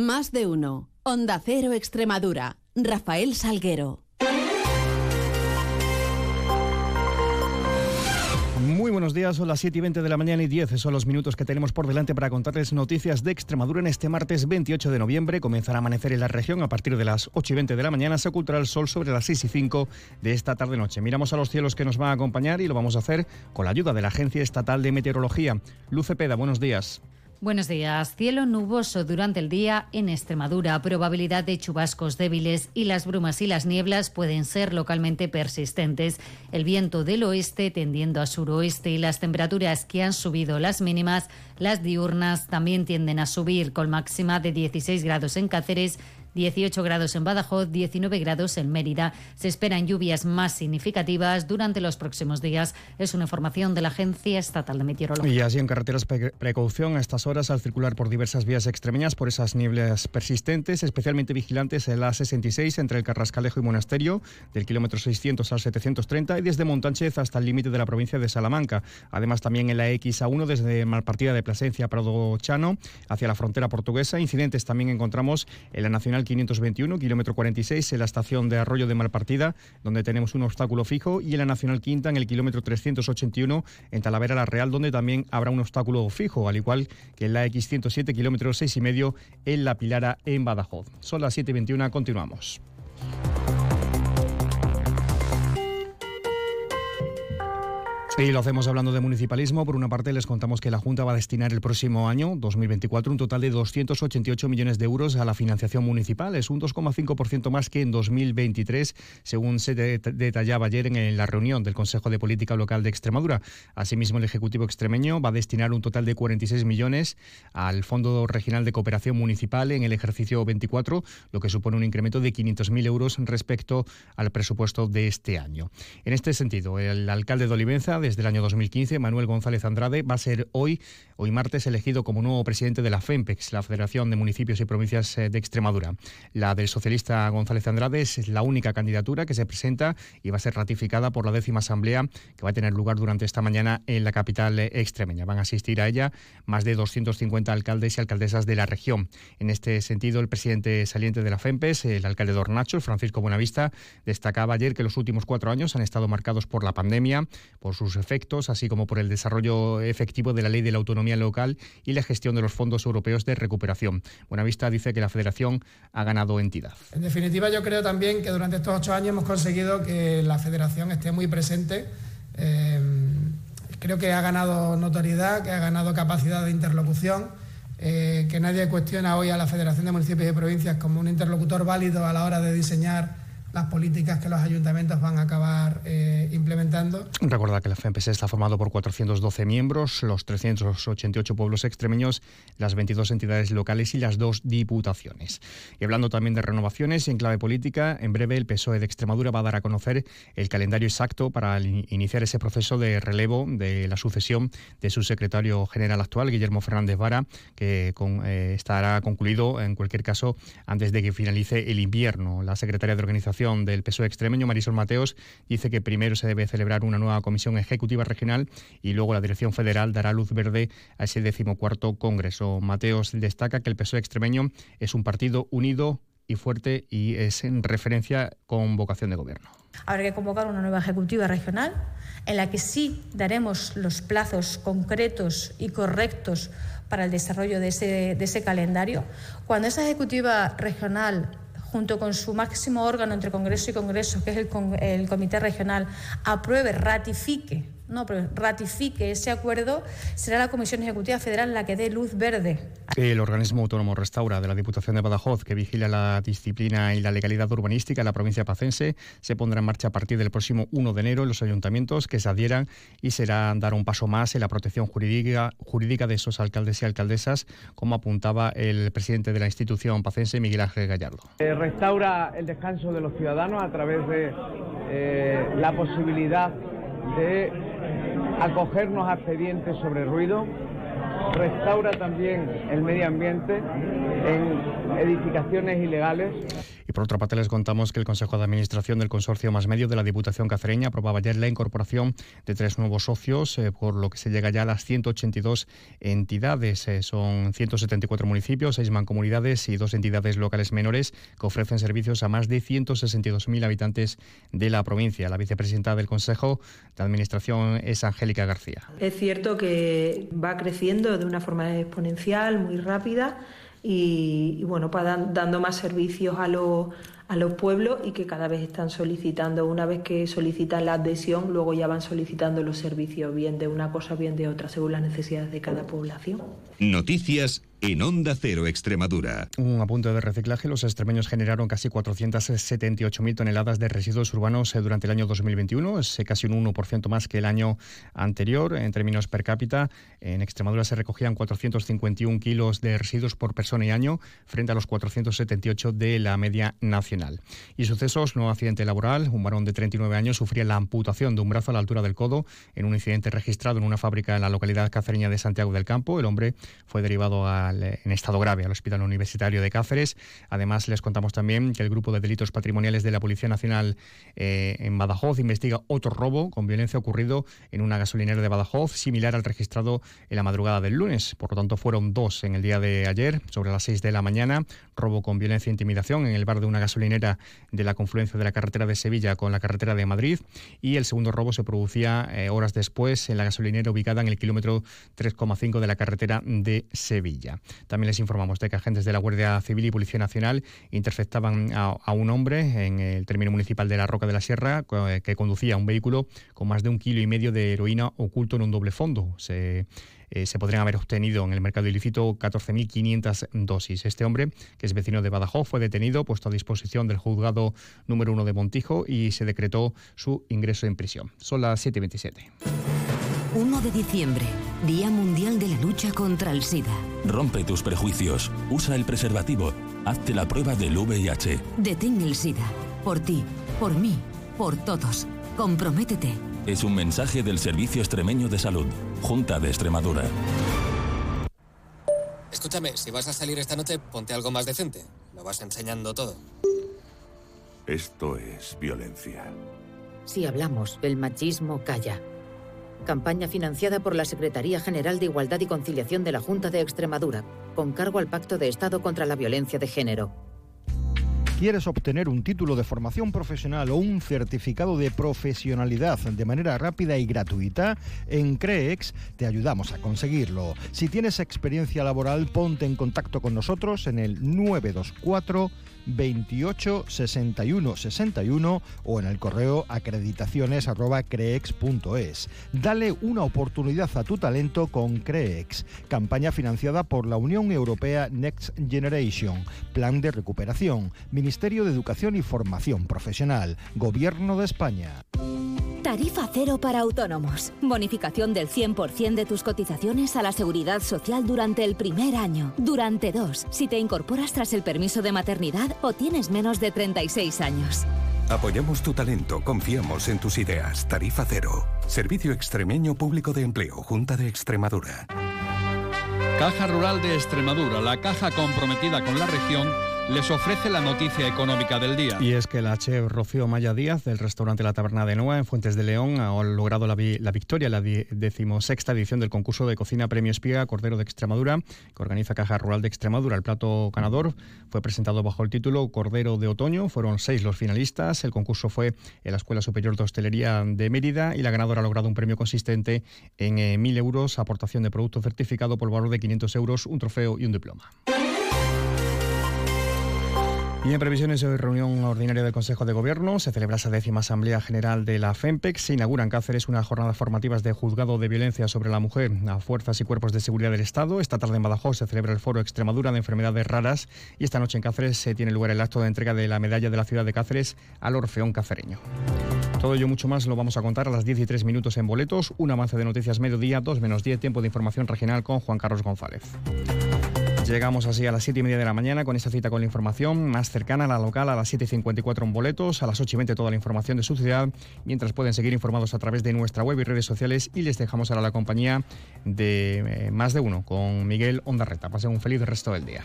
Más de uno. Onda Cero Extremadura. Rafael Salguero. Muy buenos días, son las 7 y 20 de la mañana y 10 son los minutos que tenemos por delante para contarles noticias de Extremadura en este martes 28 de noviembre. Comenzará a amanecer en la región a partir de las 8 y 20 de la mañana. Se ocultará el sol sobre las 6 y 5 de esta tarde-noche. Miramos a los cielos que nos van a acompañar y lo vamos a hacer con la ayuda de la Agencia Estatal de Meteorología. Luce Peda, buenos días. Buenos días. Cielo nuboso durante el día en Extremadura. Probabilidad de chubascos débiles y las brumas y las nieblas pueden ser localmente persistentes. El viento del oeste tendiendo a suroeste y las temperaturas que han subido las mínimas, las diurnas también tienden a subir con máxima de 16 grados en Cáceres 18 grados en Badajoz, 19 grados en Mérida. Se esperan lluvias más significativas durante los próximos días. Es una información de la Agencia Estatal de Meteorología. Y así en carreteras precaución a estas horas al circular por diversas vías extremeñas por esas nieblas persistentes, especialmente vigilantes en la 66 entre el Carrascalejo y Monasterio, del kilómetro 600 al 730 y desde Montánchez hasta el límite de la provincia de Salamanca. Además también en la X1 desde Malpartida de Plasencia a Prado Chano hacia la frontera portuguesa. Incidentes también encontramos en la Nacional 521, kilómetro 46, en la estación de Arroyo de Malpartida, donde tenemos un obstáculo fijo, y en la Nacional Quinta, en el kilómetro 381, en Talavera la Real, donde también habrá un obstáculo fijo, al igual que en la X107, kilómetro 6 y medio, en La Pilara, en Badajoz. Son las 7.21, continuamos. Y lo hacemos hablando de municipalismo. Por una parte, les contamos que la Junta va a destinar el próximo año, 2024, un total de 288 millones de euros a la financiación municipal. Es un 2,5% más que en 2023, según se detallaba ayer en la reunión del Consejo de Política Local de Extremadura. Asimismo, el Ejecutivo extremeño va a destinar un total de 46 millones al Fondo Regional de Cooperación Municipal en el ejercicio 24, lo que supone un incremento de 500.000 euros respecto al presupuesto de este año. En este sentido, el alcalde de Olivenza, desde el año 2015, Manuel González Andrade va a ser hoy, hoy martes, elegido como nuevo presidente de la FEMPEX, la Federación de Municipios y Provincias eh, de Extremadura. La del socialista González Andrade es la única candidatura que se presenta y va a ser ratificada por la décima asamblea que va a tener lugar durante esta mañana en la capital eh, extremeña. Van a asistir a ella más de 250 alcaldes y alcaldesas de la región. En este sentido, el presidente saliente de la FEMPES, el alcalde de Hornacho, Francisco Buenavista, destacaba ayer que los últimos cuatro años han estado marcados por la pandemia, por sus efectos, así como por el desarrollo efectivo de la ley de la autonomía local y la gestión de los fondos europeos de recuperación. Buenavista dice que la federación ha ganado entidad. En definitiva, yo creo también que durante estos ocho años hemos conseguido que la federación esté muy presente. Eh, creo que ha ganado notoriedad, que ha ganado capacidad de interlocución. Eh, que nadie cuestiona hoy a la Federación de Municipios y Provincias como un interlocutor válido a la hora de diseñar las políticas que los ayuntamientos van a acabar eh, implementando. Recuerda que la FMPS está formado por 412 miembros, los 388 pueblos extremeños, las 22 entidades locales y las dos diputaciones. Y hablando también de renovaciones en clave política, en breve el PSOE de Extremadura va a dar a conocer el calendario exacto para iniciar ese proceso de relevo de la sucesión de su secretario general actual, Guillermo Fernández Vara, que eh, estará concluido en cualquier caso antes de que finalice el invierno. La secretaria de organización del PSOE extremeño, Marisol Mateos, dice que primero se debe celebrar una nueva comisión ejecutiva regional y luego la dirección federal dará luz verde a ese decimocuarto congreso. Mateos destaca que el PSOE extremeño es un partido unido y fuerte y es en referencia con vocación de gobierno. Habrá que convocar una nueva ejecutiva regional en la que sí daremos los plazos concretos y correctos para el desarrollo de ese, de ese calendario. Cuando esa ejecutiva regional junto con su máximo órgano entre Congreso y Congreso, que es el, el Comité Regional, apruebe, ratifique no, pero ratifique ese acuerdo, será la Comisión Ejecutiva Federal la que dé luz verde. El organismo autónomo Restaura de la Diputación de Badajoz, que vigila la disciplina y la legalidad urbanística en la provincia pacense, se pondrá en marcha a partir del próximo 1 de enero en los ayuntamientos que se adhieran y será dar un paso más en la protección jurídica, jurídica de esos alcaldes y alcaldesas, como apuntaba el presidente de la institución pacense, Miguel Ángel Gallardo. Eh, restaura el descanso de los ciudadanos a través de eh, la posibilidad de acogernos a expedientes sobre ruido, restaura también el medio ambiente en edificaciones ilegales Y por otra parte les contamos que el Consejo de Administración del Consorcio Más Medio de la Diputación Cacereña aprobaba ayer la incorporación de tres nuevos socios, eh, por lo que se llega ya a las 182 entidades. Eh, son 174 municipios, seis mancomunidades y dos entidades locales menores que ofrecen servicios a más de 162.000 habitantes de la provincia. La vicepresidenta del Consejo de Administración es Angélica García. Es cierto que va creciendo de una forma exponencial, muy rápida y, bueno, para dando más servicios a los, a los pueblos y que cada vez están solicitando, una vez que solicitan la adhesión, luego ya van solicitando los servicios, bien de una cosa, bien de otra, según las necesidades de cada población. Noticias en Onda Cero Extremadura. Un apunte de reciclaje. Los extremeños generaron casi 478.000 toneladas de residuos urbanos eh, durante el año 2021. Es casi un 1% más que el año anterior. En términos per cápita, en Extremadura se recogían 451 kilos de residuos por persona y año, frente a los 478 de la media nacional. Y sucesos, no accidente laboral. Un varón de 39 años sufría la amputación de un brazo a la altura del codo en un incidente registrado en una fábrica en la localidad cacereña de Santiago del Campo. El hombre fue derivado a eh, en estado grave al Hospital Universitario de Cáceres. Además, les contamos también que el Grupo de Delitos Patrimoniales de la Policía Nacional eh, en Badajoz investiga otro robo con violencia ocurrido en una gasolinera de Badajoz, similar al registrado en la madrugada del lunes. Por lo tanto, fueron dos en el día de ayer, sobre las seis de la mañana. Robo con violencia e intimidación en el bar de una gasolinera de la confluencia de la carretera de Sevilla con la carretera de Madrid. Y el segundo robo se producía eh, horas después en la gasolinera ubicada en el kilómetro 3,5 de la carretera de Sevilla. También les informamos de que agentes de la Guardia Civil y Policía Nacional interceptaban a, un hombre en el término municipal de la Roca de la Sierra que conducía un vehículo con más de un kilo y medio de heroína oculto en un doble fondo. Se eh, se podrían haber obtenido en el mercado ilícito 14.500 dosis. Este hombre, que es vecino de Badajoz, fue detenido, puesto a disposición del juzgado número uno de Montijo y se decretó su ingreso en prisión. Son las 7.27. 1 de diciembre, Día Mundial de la Lucha contra el SIDA. Rompe tus prejuicios, usa el preservativo, hazte la prueba del VIH. Detén el SIDA, por ti, por mí, por todos. Comprométete. Es un mensaje del Servicio Extremeño de Salud, Junta de Extremadura. Escúchame, si vas a salir esta noche, ponte algo más decente. Lo vas enseñando todo. Esto es violencia. Si hablamos, el machismo calla. Campaña financiada por la Secretaría General de Igualdad y Conciliación de la Junta de Extremadura, con cargo al Pacto de Estado contra la Violencia de Género. ¿Quieres obtener un título de formación profesional o un certificado de profesionalidad de manera rápida y gratuita? En CREEX te ayudamos a conseguirlo. Si tienes experiencia laboral, ponte en contacto con nosotros en el 924 28 61 61 o en el correo acreditaciones@creex.es. Dale una oportunidad a tu talento con Creex, campaña financiada por la Unión Europea Next Generation, Plan de Recuperación, de Educación y Formación Profesional, Gobierno de España. Tarifa cero para autónomos. Bonificación del 100% de tus cotizaciones a la seguridad social durante el primer año. Durante dos, si te incorporas tras el permiso de maternidad o tienes menos de 36 años. Apoyamos tu talento, confiamos en tus ideas. Tarifa cero. Servicio Extremeño Público de Empleo, Junta de Extremadura. Caja Rural de Extremadura, la caja comprometida con la región les ofrece la noticia económica del día. Y es que la chef Rocío Maya Díaz del restaurante La Taberna de Noa en Fuentes de León ha logrado la, victoria en la decimosexta edición del concurso de cocina Premio Espiga Cordero de Extremadura que organiza Caja Rural de Extremadura. El plato ganador fue presentado bajo el título Cordero de Otoño. Fueron seis los finalistas. El concurso fue en la Escuela Superior de Hostelería de Mérida y la ganadora ha logrado un premio consistente en eh, mil euros, aportación de producto certificado por valor de 500 euros, un trofeo y un diploma. Y en previsiones de reunión ordinaria del Consejo de Gobierno se celebra esa décima Asamblea General de la FEMPEC. Se inauguran en Cáceres unas jornadas formativas de juzgado de violencia sobre la mujer a fuerzas y cuerpos de seguridad del Estado. Esta tarde en Badajoz se celebra el Foro Extremadura de Enfermedades Raras y esta noche en Cáceres se tiene lugar el acto de entrega de la medalla de la ciudad de Cáceres al Orfeón Cacereño. Todo ello mucho más lo vamos a contar a las 10 y 3 minutos en boletos, un avance de noticias mediodía, 2 menos 10, tiempo de información regional con Juan Carlos González. Llegamos así a las 7 y media de la mañana con esta cita con la información más cercana a la local a las 7.54 en boletos, a las 8 y 20 toda la información de su ciudad, mientras pueden seguir informados a través de nuestra web y redes sociales y les dejamos ahora la compañía de eh, más de uno con Miguel Ondarreta. Pasen un feliz resto del día.